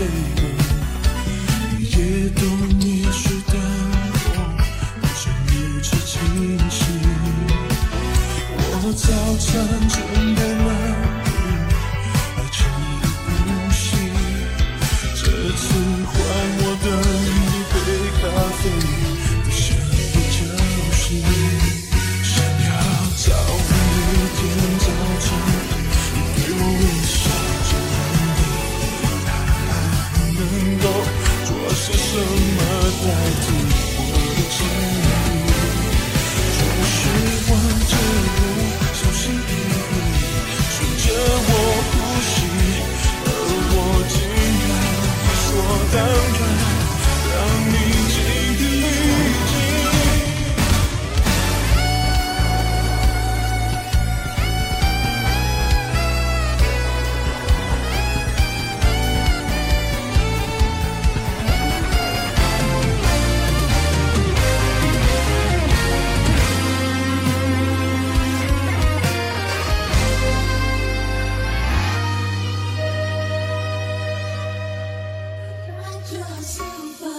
夜多你是灯火不想与之清醒我早餐准备 yourself up.